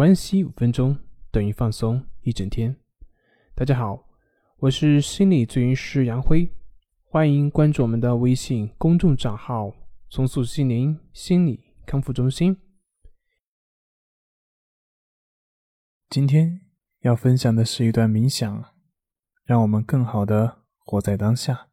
关系五分钟等于放松一整天。大家好，我是心理咨询师杨辉，欢迎关注我们的微信公众账号“重塑心灵心理康复中心”。今天要分享的是一段冥想，让我们更好的活在当下。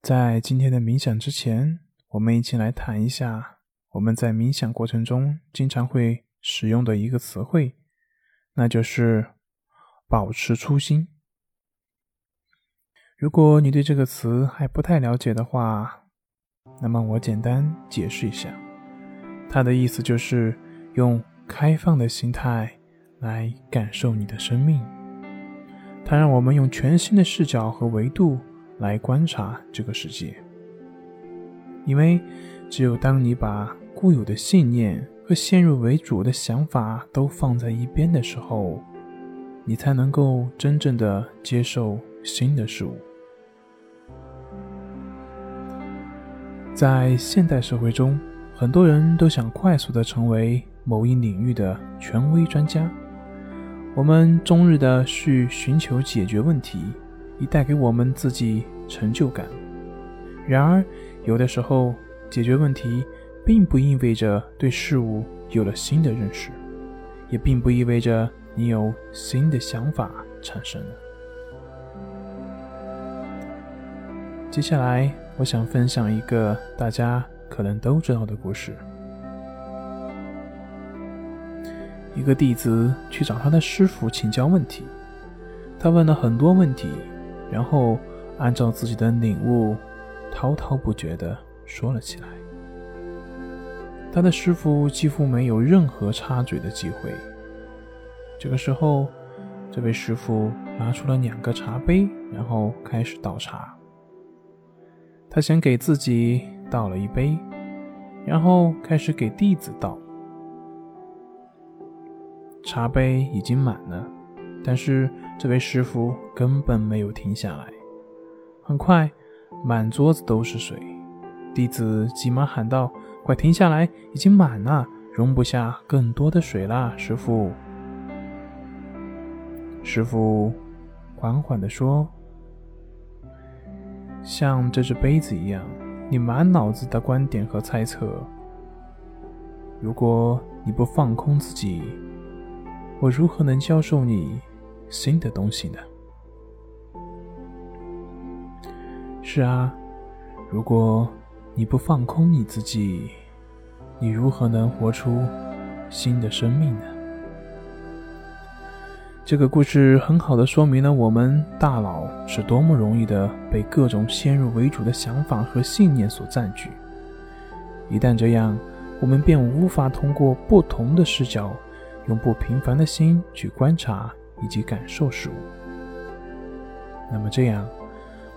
在今天的冥想之前，我们一起来谈一下。我们在冥想过程中经常会使用的一个词汇，那就是“保持初心”。如果你对这个词还不太了解的话，那么我简单解释一下，它的意思就是用开放的心态来感受你的生命。它让我们用全新的视角和维度来观察这个世界，因为只有当你把固有的信念和先入为主的想法都放在一边的时候，你才能够真正的接受新的事物。在现代社会中，很多人都想快速的成为某一领域的权威专家。我们终日的去寻求解决问题，以带给我们自己成就感。然而，有的时候解决问题。并不意味着对事物有了新的认识，也并不意味着你有新的想法产生了。接下来，我想分享一个大家可能都知道的故事：一个弟子去找他的师傅请教问题，他问了很多问题，然后按照自己的领悟，滔滔不绝地说了起来。他的师傅几乎没有任何插嘴的机会。这个时候，这位师傅拿出了两个茶杯，然后开始倒茶。他先给自己倒了一杯，然后开始给弟子倒。茶杯已经满了，但是这位师傅根本没有停下来。很快，满桌子都是水。弟子急忙喊道。快停下来！已经满了，容不下更多的水了，师傅。师傅缓缓地说：“像这只杯子一样，你满脑子的观点和猜测。如果你不放空自己，我如何能教授你新的东西呢？”是啊，如果。你不放空你自己，你如何能活出新的生命呢？这个故事很好的说明了我们大脑是多么容易的被各种先入为主的想法和信念所占据。一旦这样，我们便无法通过不同的视角，用不平凡的心去观察以及感受事物。那么这样，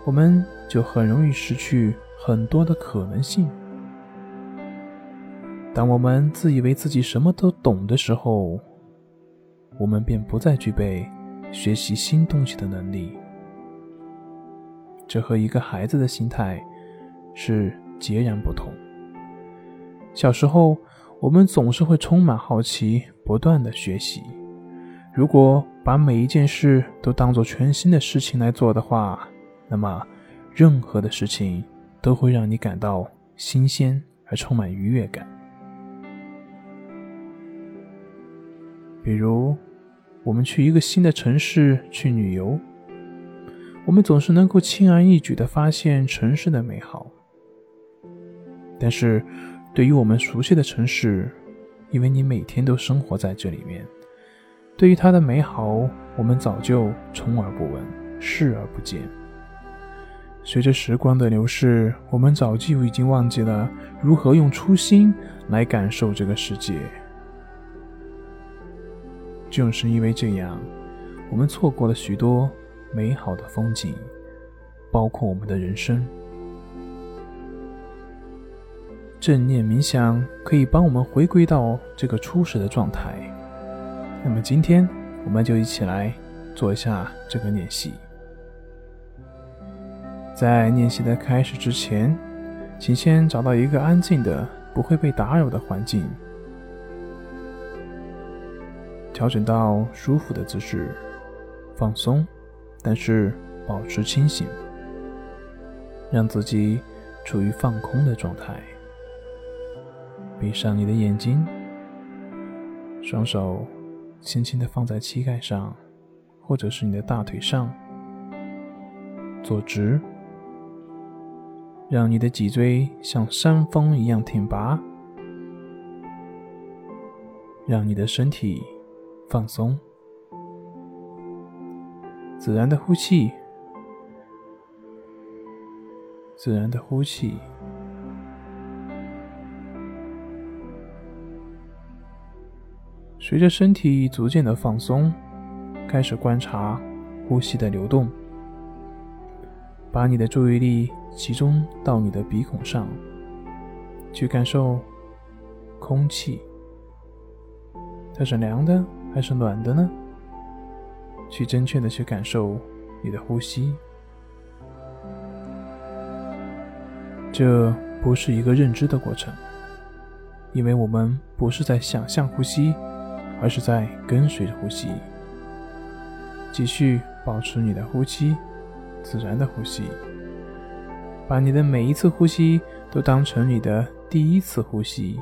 我们就很容易失去。很多的可能性。当我们自以为自己什么都懂的时候，我们便不再具备学习新东西的能力。这和一个孩子的心态是截然不同。小时候，我们总是会充满好奇，不断的学习。如果把每一件事都当做全新的事情来做的话，那么任何的事情。都会让你感到新鲜而充满愉悦感。比如，我们去一个新的城市去旅游，我们总是能够轻而易举的发现城市的美好。但是，对于我们熟悉的城市，因为你每天都生活在这里面，对于它的美好，我们早就充耳不闻，视而不见。随着时光的流逝，我们早就已经忘记了如何用初心来感受这个世界。正是因为这样，我们错过了许多美好的风景，包括我们的人生。正念冥想可以帮我们回归到这个初始的状态。那么，今天我们就一起来做一下这个练习。在练习的开始之前，请先找到一个安静的、不会被打扰的环境，调整到舒服的姿势，放松，但是保持清醒，让自己处于放空的状态。闭上你的眼睛，双手轻轻的放在膝盖上，或者是你的大腿上，坐直，让你的脊椎像山峰一样挺拔，让你的身体放松，自然的呼气，自然的呼气。随着身体逐渐的放松，开始观察呼吸的流动。把你的注意力集中到你的鼻孔上，去感受空气，它是凉的还是暖的呢？去真切的去感受你的呼吸。这不是一个认知的过程，因为我们不是在想象呼吸。而是在跟随着呼吸，继续保持你的呼吸，自然的呼吸，把你的每一次呼吸都当成你的第一次呼吸，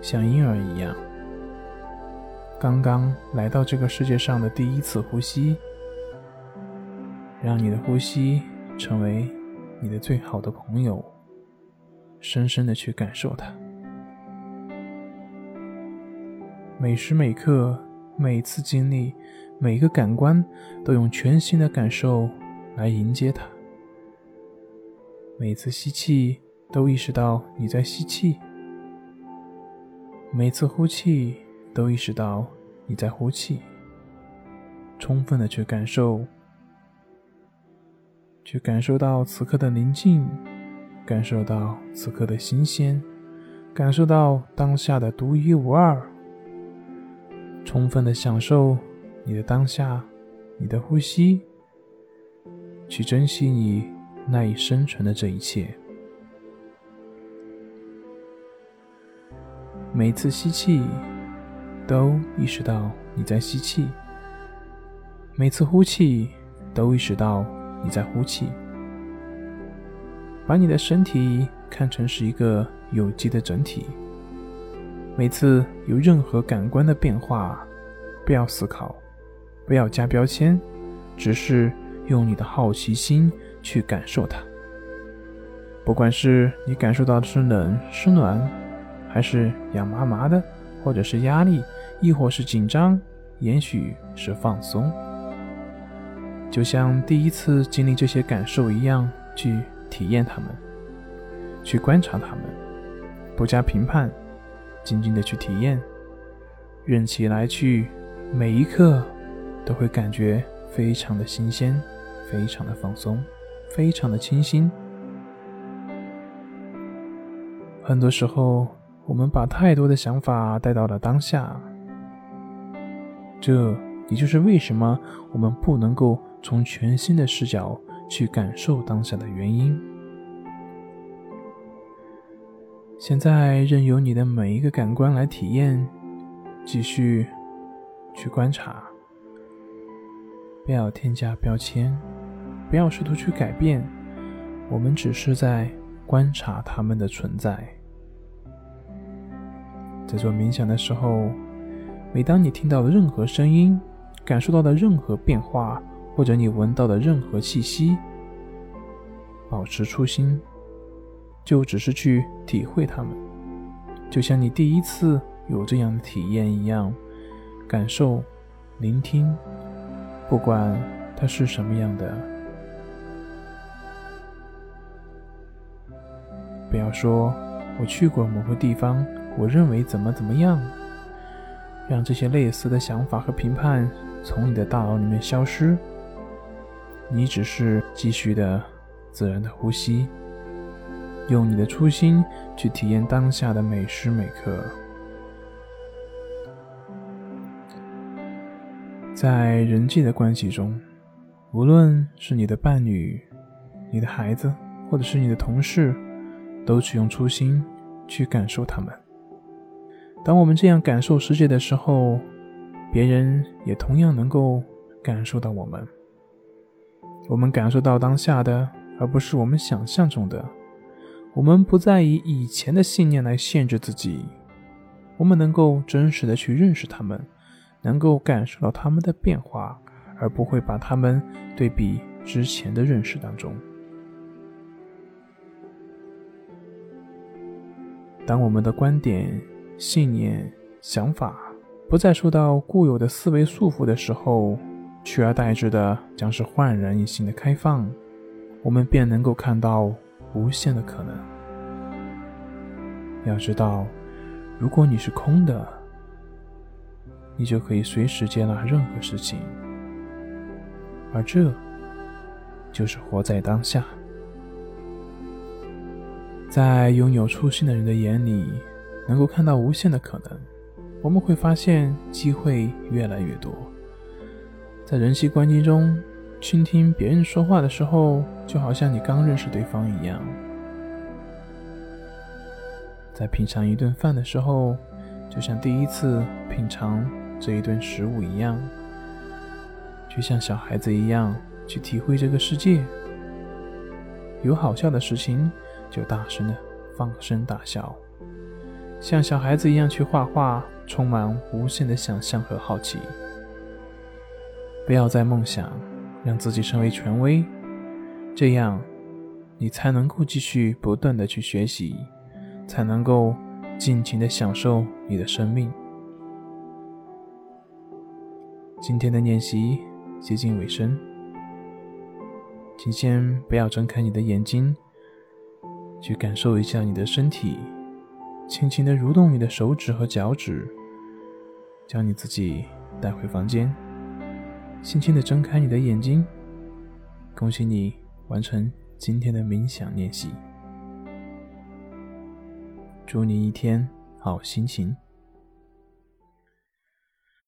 像婴儿一样，刚刚来到这个世界上的第一次呼吸，让你的呼吸成为你的最好的朋友，深深的去感受它。每时每刻，每次经历，每个感官，都用全新的感受来迎接它。每次吸气，都意识到你在吸气；每次呼气，都意识到你在呼气。充分的去感受，去感受到此刻的宁静，感受到此刻的新鲜，感受到当下的独一无二。充分的享受你的当下，你的呼吸，去珍惜你赖以生存的这一切。每次吸气，都意识到你在吸气；每次呼气，都意识到你在呼气。把你的身体看成是一个有机的整体。每次有任何感官的变化，不要思考，不要加标签，只是用你的好奇心去感受它。不管是你感受到的是冷是暖，还是痒麻麻的，或者是压力，亦或是紧张，也许是放松，就像第一次经历这些感受一样，去体验它们，去观察它们，不加评判。静静的去体验，任其来去，每一刻都会感觉非常的新鲜，非常的放松，非常的清新。很多时候，我们把太多的想法带到了当下，这也就是为什么我们不能够从全新的视角去感受当下的原因。现在任由你的每一个感官来体验，继续去观察，不要添加标签，不要试图去改变，我们只是在观察他们的存在。在做冥想的时候，每当你听到的任何声音，感受到的任何变化，或者你闻到的任何气息，保持初心。就只是去体会它们，就像你第一次有这样的体验一样，感受、聆听，不管它是什么样的。不要说“我去过某个地方，我认为怎么怎么样”，让这些类似的想法和评判从你的大脑里面消失。你只是继续的自然的呼吸。用你的初心去体验当下的每时每刻，在人际的关系中，无论是你的伴侣、你的孩子，或者是你的同事，都去用初心去感受他们。当我们这样感受世界的时候，别人也同样能够感受到我们。我们感受到当下的，而不是我们想象中的。我们不再以以前的信念来限制自己，我们能够真实的去认识他们，能够感受到他们的变化，而不会把他们对比之前的认识当中。当我们的观点、信念、想法不再受到固有的思维束缚的时候，取而代之的将是焕然一新的开放，我们便能够看到。无限的可能。要知道，如果你是空的，你就可以随时接纳任何事情，而这就是活在当下。在拥有初心的人的眼里，能够看到无限的可能。我们会发现机会越来越多。在人际关系中。倾听别人说话的时候，就好像你刚认识对方一样；在品尝一顿饭的时候，就像第一次品尝这一顿食物一样；就像小孩子一样去体会这个世界。有好笑的事情，就大声的放声大笑；像小孩子一样去画画，充满无限的想象和好奇。不要再梦想。让自己成为权威，这样你才能够继续不断的去学习，才能够尽情的享受你的生命。今天的练习接近尾声，请先不要睁开你的眼睛，去感受一下你的身体，轻轻的蠕动你的手指和脚趾，将你自己带回房间。轻轻的睁开你的眼睛，恭喜你完成今天的冥想练习。祝你一天好心情。